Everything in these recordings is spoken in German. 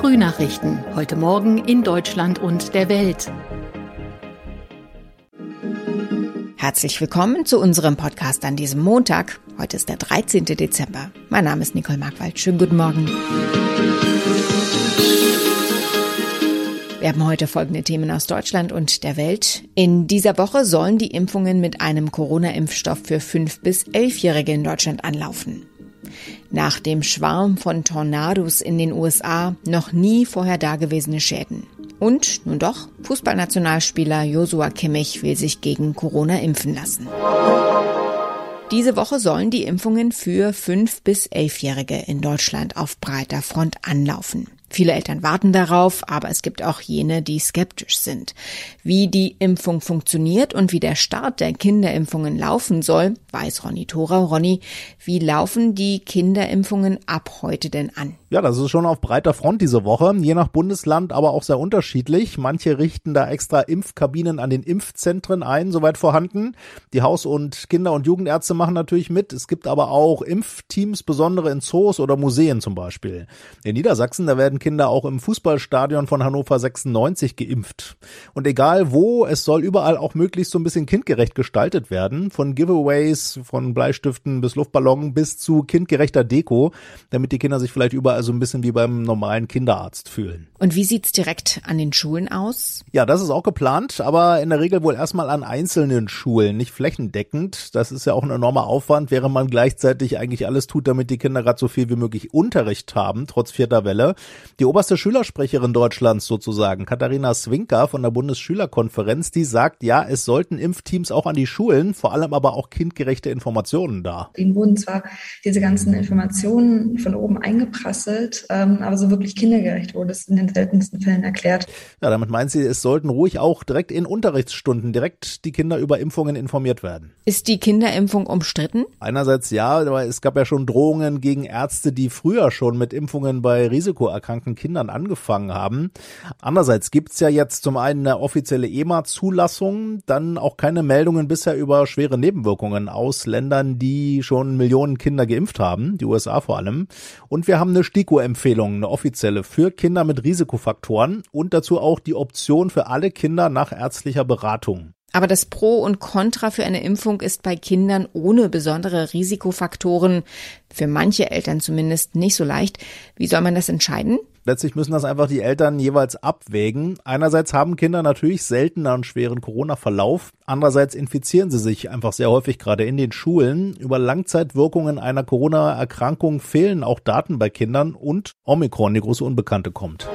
Frühnachrichten. Heute Morgen in Deutschland und der Welt. Herzlich willkommen zu unserem Podcast an diesem Montag. Heute ist der 13. Dezember. Mein Name ist Nicole Markwald. Schönen guten Morgen. Wir haben heute folgende Themen aus Deutschland und der Welt. In dieser Woche sollen die Impfungen mit einem Corona-Impfstoff für 5- bis 11-Jährige in Deutschland anlaufen. Nach dem Schwarm von Tornados in den USA noch nie vorher dagewesene Schäden. Und nun doch, Fußballnationalspieler Josua Kimmich will sich gegen Corona impfen lassen. Diese Woche sollen die Impfungen für 5- bis 11-Jährige in Deutschland auf breiter Front anlaufen. Viele Eltern warten darauf, aber es gibt auch jene, die skeptisch sind. Wie die Impfung funktioniert und wie der Start der Kinderimpfungen laufen soll, weiß Ronny Thora. Ronny, wie laufen die Kinderimpfungen ab heute denn an? Ja, das ist schon auf breiter Front diese Woche, je nach Bundesland aber auch sehr unterschiedlich. Manche richten da extra Impfkabinen an den Impfzentren ein, soweit vorhanden. Die Haus- und Kinder- und Jugendärzte machen natürlich mit. Es gibt aber auch Impfteams, besondere in Zoos oder Museen zum Beispiel. In Niedersachsen, da werden Kinder auch im Fußballstadion von Hannover 96 geimpft. Und egal wo, es soll überall auch möglichst so ein bisschen kindgerecht gestaltet werden. Von Giveaways, von Bleistiften bis Luftballon bis zu kindgerechter Deko, damit die Kinder sich vielleicht überall so ein bisschen wie beim normalen Kinderarzt fühlen. Und wie sieht's direkt an den Schulen aus? Ja, das ist auch geplant, aber in der Regel wohl erstmal an einzelnen Schulen, nicht flächendeckend. Das ist ja auch ein enormer Aufwand, während man gleichzeitig eigentlich alles tut, damit die Kinder gerade so viel wie möglich Unterricht haben, trotz vierter Welle. Die oberste Schülersprecherin Deutschlands sozusagen, Katharina Swinker von der Bundesschülerkonferenz, die sagt, ja, es sollten Impfteams auch an die Schulen, vor allem aber auch kindgerechte Informationen da. Ihnen wurden zwar diese ganzen Informationen von oben eingeprasselt, ähm, aber so wirklich kindergerecht wurde es in den seltensten Fällen erklärt. Ja, damit meint sie, es sollten ruhig auch direkt in Unterrichtsstunden direkt die Kinder über Impfungen informiert werden. Ist die Kinderimpfung umstritten? Einerseits ja, aber es gab ja schon Drohungen gegen Ärzte, die früher schon mit Impfungen bei risikoerkrankten erkrankten Kindern angefangen haben. Andererseits gibt's ja jetzt zum einen eine offizielle EMA-Zulassung, dann auch keine Meldungen bisher über schwere Nebenwirkungen aus Ländern, die schon Millionen Kinder geimpft haben, die USA vor allem. Und wir haben eine STIKO-Empfehlung, eine offizielle für Kinder mit Risikofaktoren und dazu auch die Option für alle Kinder nach ärztlicher Beratung. Aber das Pro und Contra für eine Impfung ist bei Kindern ohne besondere Risikofaktoren, für manche Eltern zumindest, nicht so leicht. Wie soll man das entscheiden? Letztlich müssen das einfach die Eltern jeweils abwägen. Einerseits haben Kinder natürlich seltener einen schweren Corona-Verlauf. Andererseits infizieren sie sich einfach sehr häufig gerade in den Schulen. Über Langzeitwirkungen einer Corona-Erkrankung fehlen auch Daten bei Kindern und Omikron, die große Unbekannte, kommt.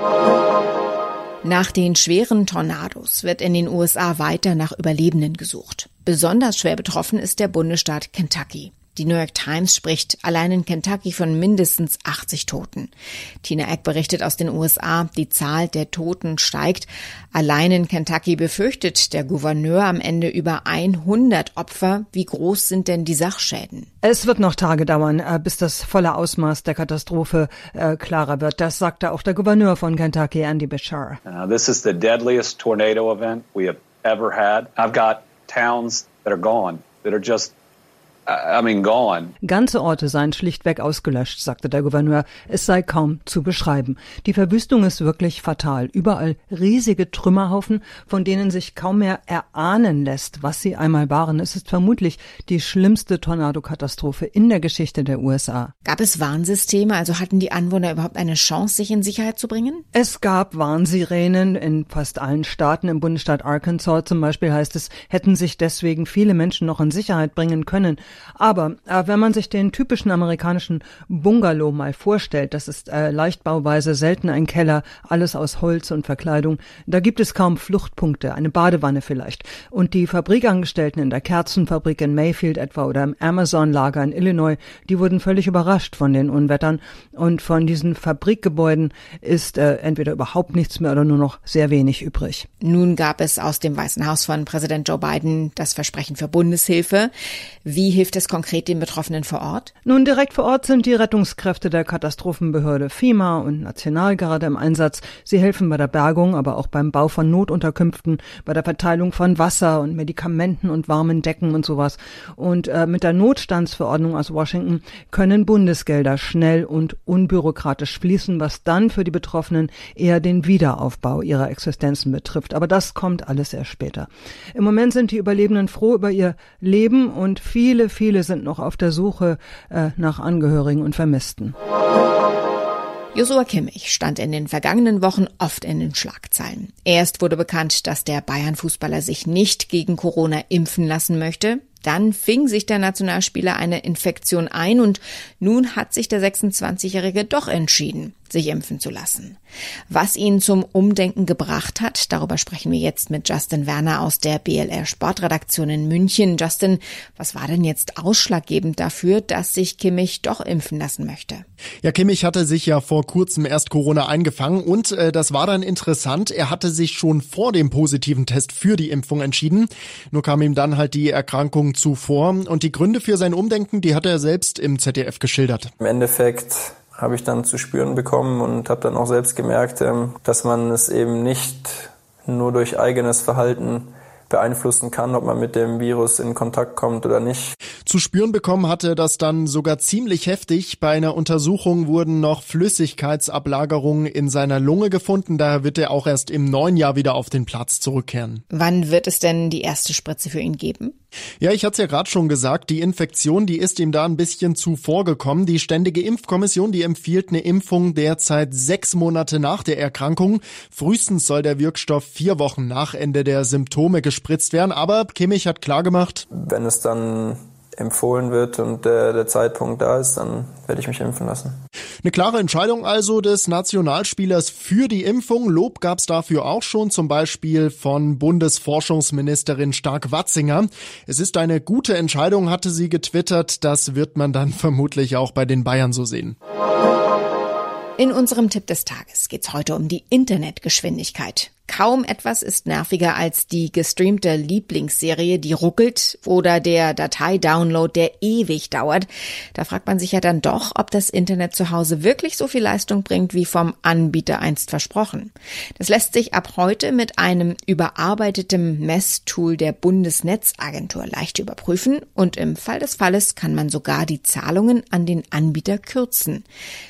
Nach den schweren Tornados wird in den USA weiter nach Überlebenden gesucht. Besonders schwer betroffen ist der Bundesstaat Kentucky. Die New York Times spricht allein in Kentucky von mindestens 80 Toten. Tina Eck berichtet aus den USA, die Zahl der Toten steigt. Allein in Kentucky befürchtet der Gouverneur am Ende über 100 Opfer. Wie groß sind denn die Sachschäden? Es wird noch Tage dauern, äh, bis das volle Ausmaß der Katastrophe äh, klarer wird. Das sagte auch der Gouverneur von Kentucky, Andy Bashar. Uh, this is the deadliest tornado event we have ever had. I've got towns that are gone, that are just. Ganze Orte seien schlichtweg ausgelöscht, sagte der Gouverneur. Es sei kaum zu beschreiben. Die Verwüstung ist wirklich fatal. Überall riesige Trümmerhaufen, von denen sich kaum mehr erahnen lässt, was sie einmal waren. Es ist vermutlich die schlimmste Tornadokatastrophe in der Geschichte der USA. Gab es Warnsysteme? Also hatten die Anwohner überhaupt eine Chance, sich in Sicherheit zu bringen? Es gab Warnsirenen in fast allen Staaten. Im Bundesstaat Arkansas zum Beispiel heißt es, hätten sich deswegen viele Menschen noch in Sicherheit bringen können. Aber äh, wenn man sich den typischen amerikanischen Bungalow mal vorstellt, das ist äh, Leichtbauweise, selten ein Keller, alles aus Holz und Verkleidung, da gibt es kaum Fluchtpunkte, eine Badewanne vielleicht. Und die Fabrikangestellten in der Kerzenfabrik in Mayfield etwa oder im Amazon-Lager in Illinois, die wurden völlig überrascht von den Unwettern. Und von diesen Fabrikgebäuden ist äh, entweder überhaupt nichts mehr oder nur noch sehr wenig übrig. Nun gab es aus dem Weißen Haus von Präsident Joe Biden das Versprechen für Bundeshilfe. Wie hilft es konkret den Betroffenen vor Ort? Nun, direkt vor Ort sind die Rettungskräfte der Katastrophenbehörde FEMA und Nationalgarde im Einsatz. Sie helfen bei der Bergung, aber auch beim Bau von Notunterkünften, bei der Verteilung von Wasser und Medikamenten und warmen Decken und sowas. Und äh, mit der Notstandsverordnung aus Washington können Bundesgelder schnell und unbürokratisch fließen, was dann für die Betroffenen eher den Wiederaufbau ihrer Existenzen betrifft. Aber das kommt alles erst später. Im Moment sind die Überlebenden froh über ihr Leben und viele, viele sind noch auf der Suche äh, nach Angehörigen und Vermissten. Josua Kimmich stand in den vergangenen Wochen oft in den Schlagzeilen. Erst wurde bekannt, dass der Bayern-Fußballer sich nicht gegen Corona impfen lassen möchte. Dann fing sich der Nationalspieler eine Infektion ein und nun hat sich der 26-Jährige doch entschieden, sich impfen zu lassen. Was ihn zum Umdenken gebracht hat, darüber sprechen wir jetzt mit Justin Werner aus der BLR Sportredaktion in München. Justin, was war denn jetzt ausschlaggebend dafür, dass sich Kimmich doch impfen lassen möchte? Ja, Kimmich hatte sich ja vor kurzem erst Corona eingefangen und äh, das war dann interessant. Er hatte sich schon vor dem positiven Test für die Impfung entschieden. Nur kam ihm dann halt die Erkrankung zuvor. Und die Gründe für sein Umdenken, die hat er selbst im ZDF geschildert. Im Endeffekt habe ich dann zu spüren bekommen und habe dann auch selbst gemerkt, ähm, dass man es eben nicht nur durch eigenes Verhalten beeinflussen kann, ob man mit dem Virus in Kontakt kommt oder nicht. Zu spüren bekommen hatte das dann sogar ziemlich heftig. Bei einer Untersuchung wurden noch Flüssigkeitsablagerungen in seiner Lunge gefunden. Daher wird er auch erst im neuen Jahr wieder auf den Platz zurückkehren. Wann wird es denn die erste Spritze für ihn geben? Ja, ich hatte es ja gerade schon gesagt, die Infektion, die ist ihm da ein bisschen zuvor gekommen. Die Ständige Impfkommission, die empfiehlt eine Impfung derzeit sechs Monate nach der Erkrankung. Frühestens soll der Wirkstoff vier Wochen nach Ende der Symptome gespritzt werden. Aber Kimmich hat klargemacht, wenn es dann empfohlen wird und der, der Zeitpunkt da ist, dann werde ich mich impfen lassen. Eine klare Entscheidung also des Nationalspielers für die Impfung. Lob gab es dafür auch schon, zum Beispiel von Bundesforschungsministerin Stark-Watzinger. Es ist eine gute Entscheidung, hatte sie getwittert. Das wird man dann vermutlich auch bei den Bayern so sehen. In unserem Tipp des Tages geht es heute um die Internetgeschwindigkeit. Kaum etwas ist nerviger als die gestreamte Lieblingsserie, die ruckelt oder der Dateidownload, der ewig dauert. Da fragt man sich ja dann doch, ob das Internet zu Hause wirklich so viel Leistung bringt, wie vom Anbieter einst versprochen. Das lässt sich ab heute mit einem überarbeiteten Messtool der Bundesnetzagentur leicht überprüfen und im Fall des Falles kann man sogar die Zahlungen an den Anbieter kürzen.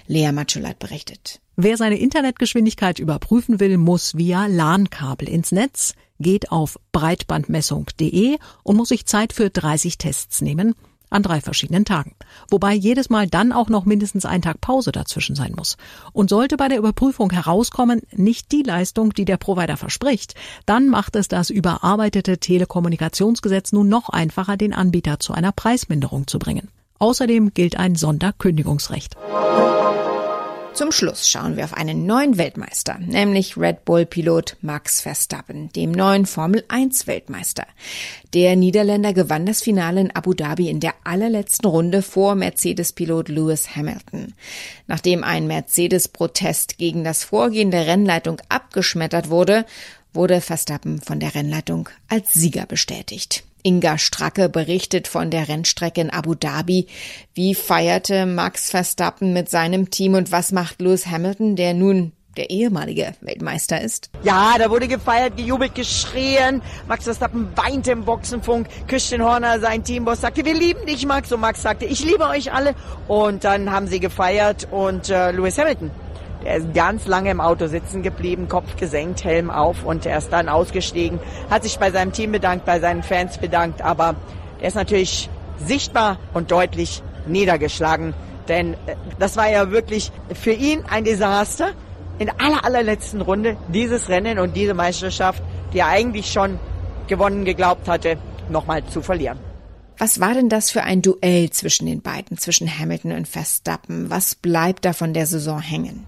Lea Matschulat berichtet. Wer seine Internetgeschwindigkeit überprüfen will, muss via LAN-Kabel ins Netz, geht auf breitbandmessung.de und muss sich Zeit für 30 Tests nehmen an drei verschiedenen Tagen. Wobei jedes Mal dann auch noch mindestens ein Tag Pause dazwischen sein muss. Und sollte bei der Überprüfung herauskommen, nicht die Leistung, die der Provider verspricht, dann macht es das überarbeitete Telekommunikationsgesetz nun noch einfacher, den Anbieter zu einer Preisminderung zu bringen. Außerdem gilt ein Sonderkündigungsrecht. Zum Schluss schauen wir auf einen neuen Weltmeister, nämlich Red Bull-Pilot Max Verstappen, dem neuen Formel-1-Weltmeister. Der Niederländer gewann das Finale in Abu Dhabi in der allerletzten Runde vor Mercedes-Pilot Lewis Hamilton. Nachdem ein Mercedes-Protest gegen das Vorgehen der Rennleitung abgeschmettert wurde, wurde Verstappen von der Rennleitung als Sieger bestätigt. Inga Stracke berichtet von der Rennstrecke in Abu Dhabi. Wie feierte Max Verstappen mit seinem Team und was macht Lewis Hamilton, der nun der ehemalige Weltmeister ist. Ja, da wurde gefeiert, gejubelt, geschrien. Max Verstappen weinte im Boxenfunk. Christian Horner, sein Teamboss, sagte, wir lieben dich, Max. Und Max sagte, ich liebe euch alle. Und dann haben sie gefeiert und äh, Lewis Hamilton er ist ganz lange im Auto sitzen geblieben, Kopf gesenkt, Helm auf und er ist dann ausgestiegen, hat sich bei seinem Team bedankt, bei seinen Fans bedankt, aber er ist natürlich sichtbar und deutlich niedergeschlagen, denn äh, das war ja wirklich für ihn ein Desaster. In aller allerletzten Runde dieses Rennen und diese Meisterschaft, die er eigentlich schon gewonnen geglaubt hatte, nochmal zu verlieren. Was war denn das für ein Duell zwischen den beiden, zwischen Hamilton und Verstappen? Was bleibt da von der Saison hängen?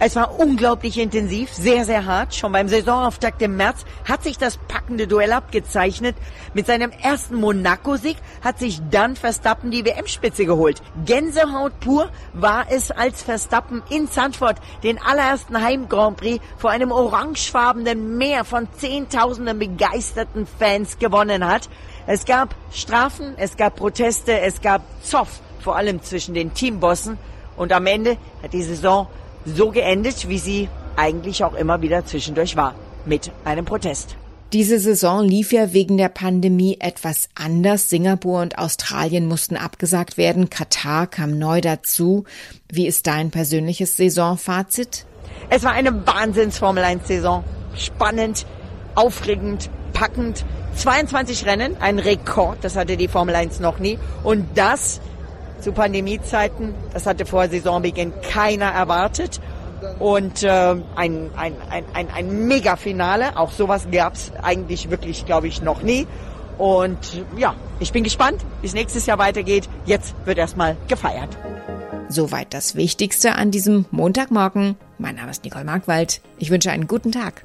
Es war unglaublich intensiv, sehr, sehr hart. Schon beim Saisonauftakt im März hat sich das packende Duell abgezeichnet. Mit seinem ersten Monaco-Sieg hat sich dann Verstappen die WM-Spitze geholt. Gänsehaut pur war es, als Verstappen in Zandvoort den allerersten Heim-Grand Prix vor einem orangefarbenen Meer von Zehntausenden begeisterten Fans gewonnen hat. Es gab Strafen, es gab Proteste, es gab Zoff, vor allem zwischen den Teambossen. Und am Ende hat die Saison so geendet, wie sie eigentlich auch immer wieder zwischendurch war, mit einem Protest. Diese Saison lief ja wegen der Pandemie etwas anders. Singapur und Australien mussten abgesagt werden. Katar kam neu dazu. Wie ist dein persönliches Saisonfazit? Es war eine Wahnsinns-Formel 1-Saison. Spannend, aufregend, packend. 22 Rennen, ein Rekord, das hatte die Formel 1 noch nie. Und das zu Pandemiezeiten, das hatte vor Saisonbeginn keiner erwartet. Und äh, ein, ein, ein, ein, ein Mega-Finale, auch sowas gab es eigentlich wirklich, glaube ich, noch nie. Und ja, ich bin gespannt, wie es nächstes Jahr weitergeht. Jetzt wird erstmal gefeiert. Soweit das Wichtigste an diesem Montagmorgen. Mein Name ist Nicole Markwald. Ich wünsche einen guten Tag.